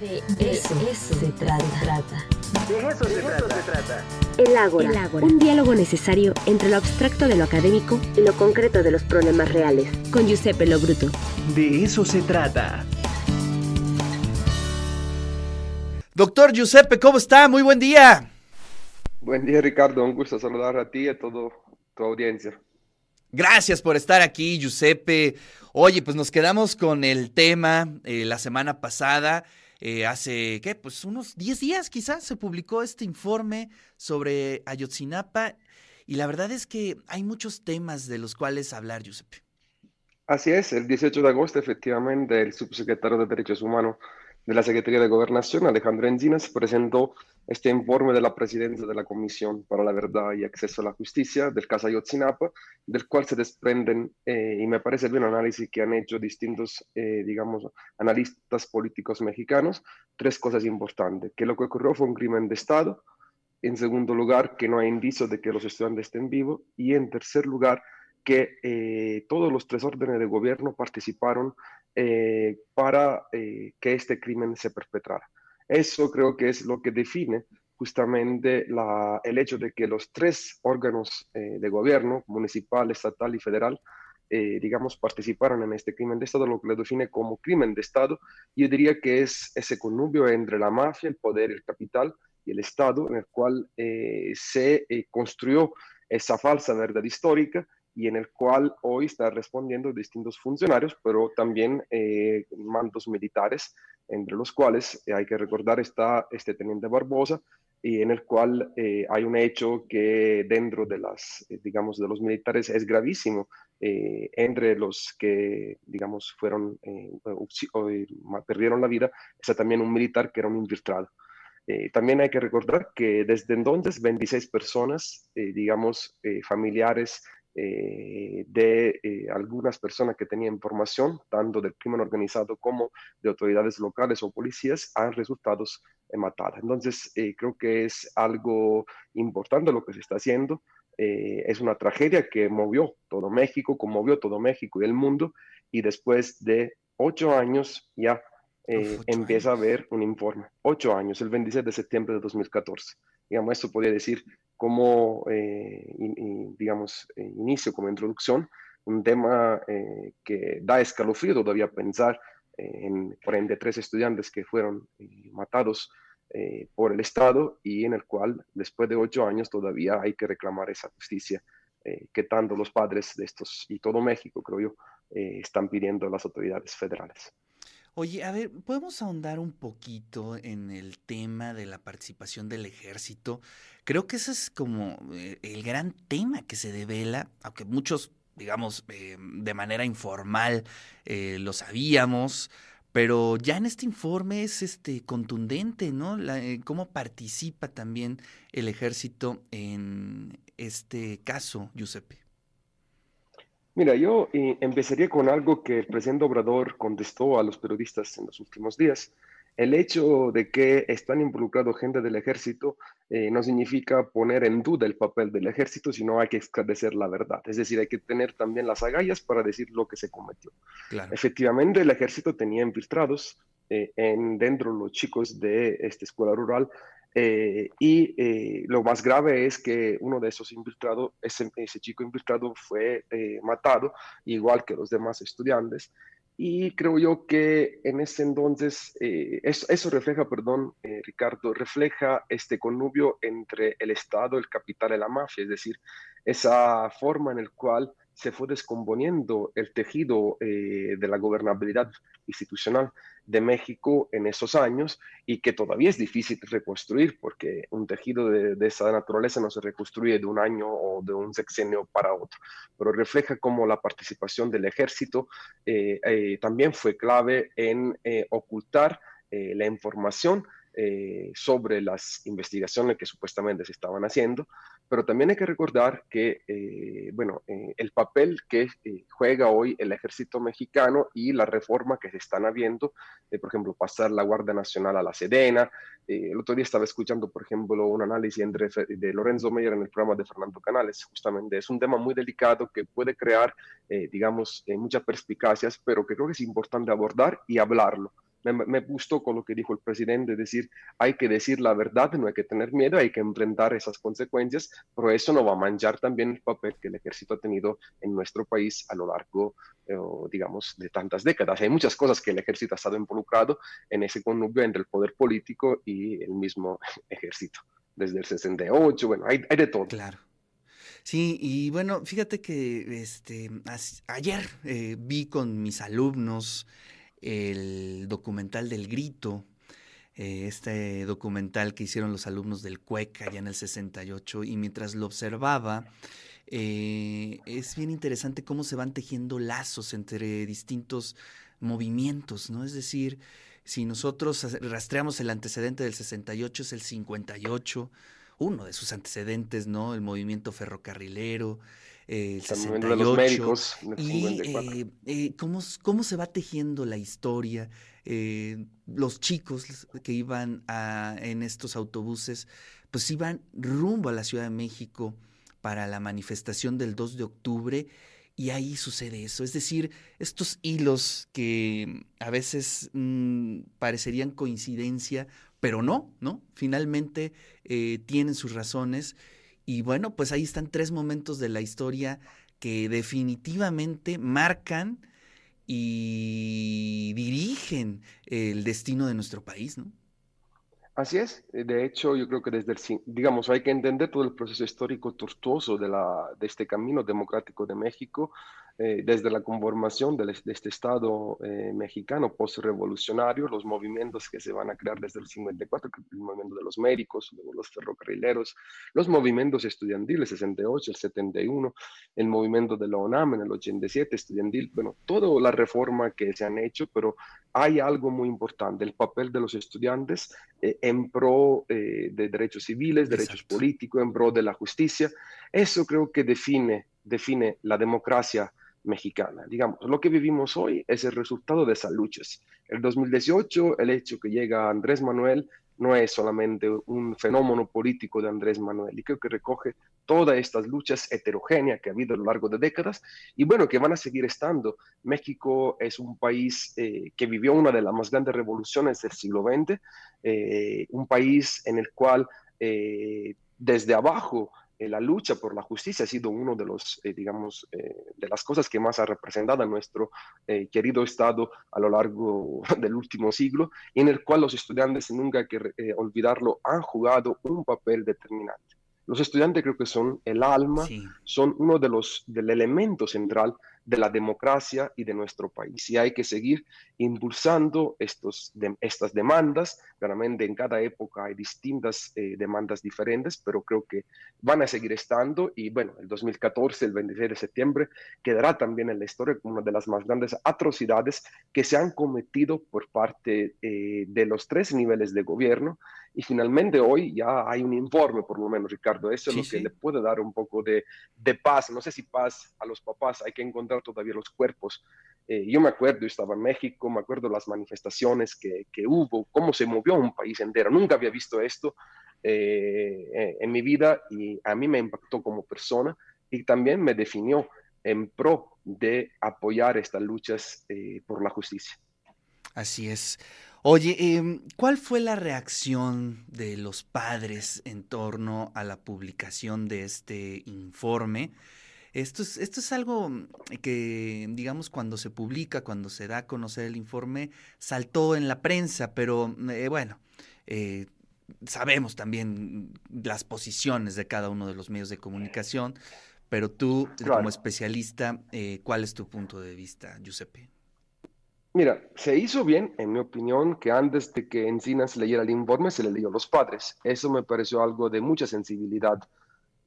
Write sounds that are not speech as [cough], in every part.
De eso, se trata. De eso, se, trata. El ágora, un diálogo necesario entre lo abstracto de lo académico y lo concreto de los problemas reales. Con Giuseppe Lobruto. De eso se trata. Doctor Giuseppe, ¿cómo está? Muy buen día. Buen día, Ricardo. Un gusto saludar a ti y a toda tu audiencia. Gracias por estar aquí, Giuseppe. Oye, pues nos quedamos con el tema eh, la semana pasada. Eh, hace, ¿qué? Pues unos 10 días quizás se publicó este informe sobre Ayotzinapa y la verdad es que hay muchos temas de los cuales hablar, Giuseppe. Así es, el 18 de agosto efectivamente el subsecretario de Derechos Humanos de la Secretaría de Gobernación, Alejandro Encinas, presentó este informe de la presidencia de la Comisión para la Verdad y Acceso a la Justicia del caso Ayotzinapa, del cual se desprenden, eh, y me parece bien análisis que han hecho distintos, eh, digamos, analistas políticos mexicanos, tres cosas importantes, que lo que ocurrió fue un crimen de Estado, en segundo lugar, que no hay indicios de que los estudiantes estén vivos, y en tercer lugar, que eh, todos los tres órdenes de gobierno participaron eh, para eh, que este crimen se perpetrara. Eso creo que es lo que define justamente el hecho de que los tres órganos de gobierno, municipal, estatal y federal, digamos, participaron en este crimen de Estado, lo que le define como crimen de Estado. Yo diría que es ese connubio entre la mafia, el poder, el capital y el Estado, en el cual se construyó esa falsa verdad histórica y en el cual hoy está respondiendo distintos funcionarios, pero también eh, mandos militares, entre los cuales eh, hay que recordar está este teniente Barbosa, y en el cual eh, hay un hecho que dentro de las, digamos, de los militares es gravísimo. entre los que, digamos, fueron, perdieron la vida, está también un militar que era un infiltrado. también hay que recordar que desde entonces 26 personas, digamos, familiares eh, de eh, algunas personas que tenían información, tanto del crimen organizado como de autoridades locales o policías, han resultado eh, matadas. Entonces, creo que es algo importante lo que se está haciendo. es una tragedia que movió todo México, conmovió todo México y el mundo, y después de ocho años ya empieza a haber un informe. Ocho años, el 26 de septiembre de 2014. Digamos, esto podría decir como, eh, digamos, eh, inicio, como introducción, un tema eh, que da escalofrío todavía pensar en 43 estudiantes que fueron matados por el Estado y en el cual después de ocho años todavía hay que reclamar esa justicia que tanto los padres de estos y todo México, creo yo, están pidiendo a las autoridades federales. Oye, a ver, ¿podemos ahondar un poquito en el tema de la participación del ejército? Creo que ese es como eh, el gran tema que se devela, aunque muchos, digamos, eh, de manera informal eh, lo sabíamos, pero ya en este informe es este contundente, ¿no? cómo participa también el ejército en este caso, Giuseppe. Mira, yo eh, empezaría con algo que el presidente Obrador contestó a los periodistas en los últimos días. El hecho de que están involucrados gente del ejército eh, no significa poner en duda el papel del ejército, sino hay que esclarecer la verdad. Es decir, hay que tener también las agallas para decir lo que se cometió. Efectivamente, el ejército tenía infiltrados eh, en, dentro los chicos de esta escuela rural eh, y eh, lo más grave es que uno de esos infiltrados, ese, chico infiltrado fue eh, matado, igual que los demás estudiantes. Y creo yo que en ese entonces, eso, eso, refleja, perdón, Ricardo, refleja este connubio entre el Estado, el capital y la mafia, es decir, esa forma en la cual se fue descomponiendo el tejido de la gobernabilidad institucional de México en esos años y que todavía es difícil reconstruir porque un tejido de, esa naturaleza no se reconstruye de un año o de un sexenio para otro, pero refleja cómo la participación del ejército eh, eh, también fue clave en eh, ocultar la información eh, sobre las investigaciones que supuestamente se estaban haciendo, pero también hay que recordar que, eh, bueno, eh, el papel que juega hoy el ejército mexicano y la reforma que se están habiendo, por ejemplo, pasar la Guardia Nacional a la Sedena. el otro día estaba escuchando, por ejemplo, un análisis de Lorenzo Meyer en el programa de Fernando Canales, justamente. Es un tema muy delicado que puede crear, digamos, muchas perspicacias, pero que creo que es importante abordar y hablarlo me, gustó con lo que dijo el presidente, decir, hay que decir la verdad, no hay que tener miedo, hay que enfrentar esas consecuencias, pero eso no va a manchar también el papel que el ejército ha tenido en nuestro país a lo largo, eh, digamos, de tantas décadas. Hay muchas cosas que el ejército ha estado involucrado en ese connubio entre el poder político y el mismo [laughs] ejército, desde el 68, bueno, hay, hay de todo. Claro. Sí, y bueno, fíjate que este, ayer eh, vi con mis alumnos el documental del grito, eh, este documental que hicieron los alumnos del CUEC allá en el 68, y mientras lo observaba, eh, es bien interesante cómo se van tejiendo lazos entre distintos movimientos, ¿no? Es decir, si nosotros rastreamos el antecedente del 68, es el 58, uno de sus antecedentes, ¿no? El movimiento ferrocarrilero, el 68. De los médicos, y eh, eh, ¿cómo, ¿cómo, se va tejiendo la historia? Eh, los chicos que iban en estos autobuses, pues iban rumbo a la Ciudad de México para la manifestación del 2 de octubre y ahí sucede eso. Es decir, estos hilos que a veces mm, parecerían coincidencia, pero no, ¿no? Finalmente tienen sus razones y bueno, pues ahí están tres momentos de la historia que definitivamente marcan y dirigen el destino de nuestro país, ¿no? Así es. De hecho, yo creo que desde el, digamos, hay que entender todo el proceso histórico tortuoso de, la, de este camino democrático de México eh, desde la conformación de, este Estado eh, mexicano post-revolucionario, los movimientos que se van a crear desde el 54, el movimiento de los médicos, luego los ferrocarrileros, los movimientos estudiantiles, 68, el 71, el movimiento de la ONAM en el 87, estudiantil, bueno, toda la reforma que se han hecho, pero hay algo muy importante, el papel de los estudiantes eh, en pro de derechos civiles, derechos políticos, en pro de la justicia. Eso creo que define, define la democracia mexicana. Digamos, lo que vivimos hoy es el resultado de esas luchas. El 2018, el hecho que llega Andrés Manuel no es solamente un fenómeno político de Andrés Manuel, y creo que recoge todas estas luchas heterogéneas que ha habido a lo largo de décadas, y bueno, que van a seguir estando. México es un país eh, que vivió una de las más grandes revoluciones del siglo XX, eh, un país en el cual eh, desde abajo la lucha por la justicia ha sido uno de los, eh, digamos, eh, de las cosas que más ha representado a nuestro querido Estado a lo largo [laughs] del último siglo, y en el cual los estudiantes, nunca hay que olvidarlo, han jugado un papel determinante. Los estudiantes creo que son el alma, son uno de los del elemento central de la democracia y de nuestro país. Y hay que seguir impulsando estos, estas demandas. Claramente en cada época hay distintas eh, demandas diferentes, pero creo que van a seguir estando. Y bueno, el 2014, el 26 de septiembre, quedará también en la historia como una de las más grandes atrocidades que se han cometido por parte eh, de los tres niveles de gobierno. Y finalmente hoy ya hay un informe, por lo menos, Ricardo. Eso es lo que le puede dar un poco de, de paz. No sé si paz a los papás, hay que encontrar todavía los cuerpos. Eh, yo me acuerdo, estaba en México, me acuerdo las manifestaciones que, que hubo, cómo se movió un país entero. Nunca había visto esto eh, en mi vida y a mí me impactó como persona y también me definió en pro de apoyar estas luchas eh, por la justicia. Así es. Oye, em, ¿cuál fue la reacción de los padres en torno a la publicación de este informe? Esto es, esto es algo mm, que, digamos, cuando se publica, cuando se da a conocer el informe, saltó en la prensa, pero mm, eh, bueno, eh, sabemos también las posiciones de cada uno de los medios de comunicación, pero tú, como especialista, eh, ¿cuál es tu punto de vista, Giuseppe? Mira, se hizo bien, en mi opinión, que antes de que Encinas leyera el informe, se le leyó a los padres. Eso me pareció algo de mucha sensibilidad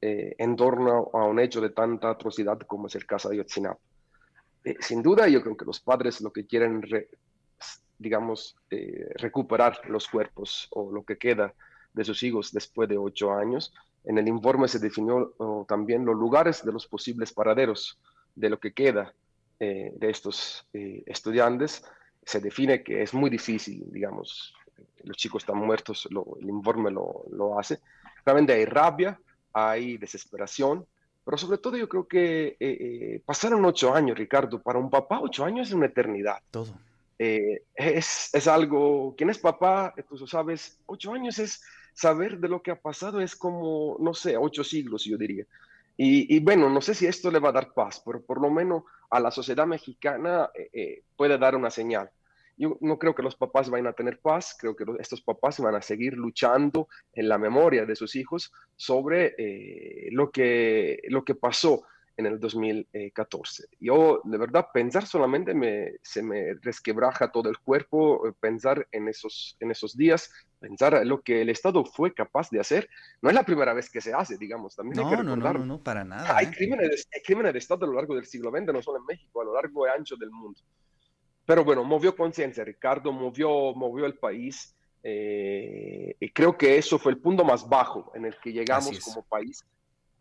eh, en torno a un hecho de tanta atrocidad como es el caso de Yotzinapa. Eh, sin duda, yo creo que los padres lo que quieren, digamos, eh, recuperar los cuerpos o lo que queda de sus hijos después de ocho años. En el informe se definió también los lugares de los posibles paraderos de lo que queda de estos estudiantes. Se define que es muy difícil, digamos, los chicos están muertos, el informe lo, lo hace. Realmente hay rabia, hay desesperación, pero sobre todo yo creo que eh, eh, pasaron ocho años, Ricardo. Para un papá, ocho años es una eternidad. Todo. eh, es, es, algo, ¿quién es papá? Tú sabes, ocho años es saber de lo que ha pasado, es como, no sé, ocho siglos, yo diría. Y, bueno, no sé si esto le va a dar paz, pero por lo menos a la sociedad mexicana puede dar una señal. Yo no creo que los papás vayan a tener paz, creo que estos papás van a seguir luchando en la memoria de sus hijos sobre lo, que, lo que pasó en el 2014. Yo, de verdad, pensar solamente me, se me resquebraja todo el cuerpo, eh, pensar en esos, en esos días, pensar lo que el Estado fue capaz de hacer. No es la primera vez que se hace, digamos, también no, hay que No, no, no, para nada. Hay, ¿eh? crímenes, hay crímenes de Estado a lo largo del siglo XX, no solo en México, a lo largo y ancho del mundo. Pero bueno, movió conciencia, Ricardo, movió, movió el país. Eh, y creo que eso fue el punto más bajo en el que llegamos como país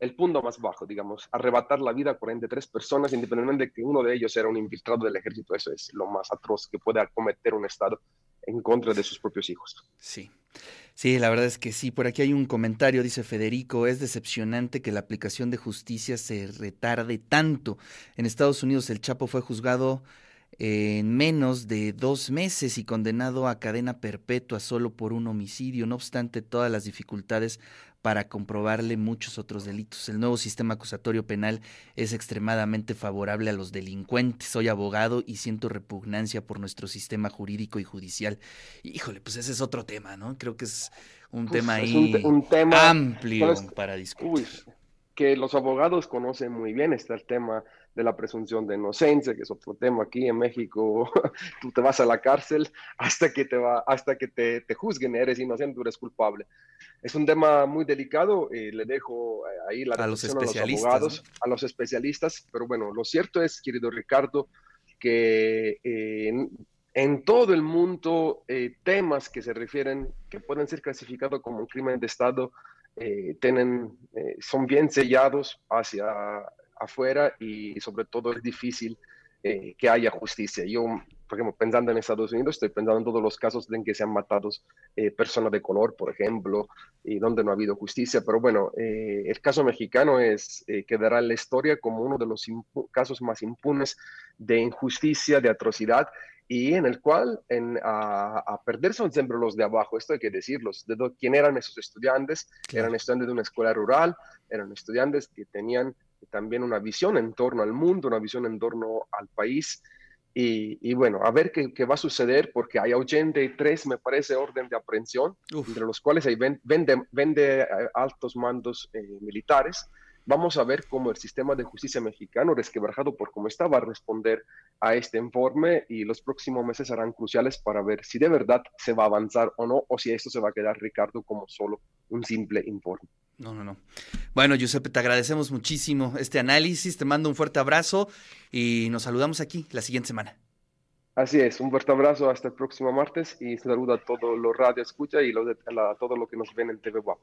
el punto más bajo, digamos, arrebatar la vida a 43 personas, independientemente de que uno de ellos era un infiltrado del ejército. Eso es lo más atroz que puede cometer un Estado en contra de sus propios hijos. Sí. Sí, la verdad es que sí. Por aquí hay un comentario, dice Federico, es decepcionante que la aplicación de justicia se retarde tanto. En Estados Unidos el Chapo fue juzgado en menos de dos meses y condenado a cadena perpetua solo por un homicidio. No obstante todas las dificultades para comprobarle muchos otros delitos. El nuevo sistema acusatorio penal es extremadamente favorable a los delincuentes. Soy abogado y siento repugnancia por nuestro sistema jurídico y judicial. Híjole, pues ese es otro tema, ¿no? Creo que es un tema ahí un, tema amplio para discutir. que los abogados conocen muy bien está el tema de la presunción de inocencia, que es otro tema aquí en México. [laughs] Tú te vas a la cárcel hasta que te, va, hasta que te, te juzguen, eres inocente, eres culpable. Es un tema muy delicado, y le dejo eh, ahí la a los especialistas, a los abogados, a los especialistas, pero bueno, lo cierto es, querido Ricardo, que eh, en, todo el mundo eh, temas que se refieren, que pueden ser clasificados como un crimen de Estado, tienen, son bien sellados hacia afuera y sobre todo es difícil eh, que haya justicia. Yo, por ejemplo, pensando en Estados Unidos, estoy pensando en todos los casos en que se han matado eh, personas de color, por ejemplo, y donde no ha habido justicia. Pero bueno, eh, el caso mexicano es, quedará en la historia como uno de los casos más impunes de injusticia, de atrocidad, y en el cual en, a, perder son siempre los de abajo, esto hay que decirlos, de quién eran esos estudiantes, eran estudiantes de una escuela rural, eran estudiantes que tenían también una visión en torno al mundo, una visión en torno al país. Y, bueno, a ver qué, qué, va a suceder, porque hay 83, me parece, orden de aprehensión, entre los cuales hay 20, eh, altos mandos eh, militares. Vamos a ver cómo el sistema de justicia mexicano, resquebrajado por cómo está, va a responder a este informe y los próximos meses serán cruciales para ver si de verdad se va a avanzar o no, o si esto se va a quedar, Ricardo, como solo un simple informe. No, no, no. Bueno, Giuseppe, te agradecemos muchísimo este análisis, te mando un fuerte abrazo y nos saludamos aquí la siguiente semana. Así es, un fuerte abrazo hasta el próximo martes y saludo a todos los radio escucha y a todo lo que nos ven en TV WAP.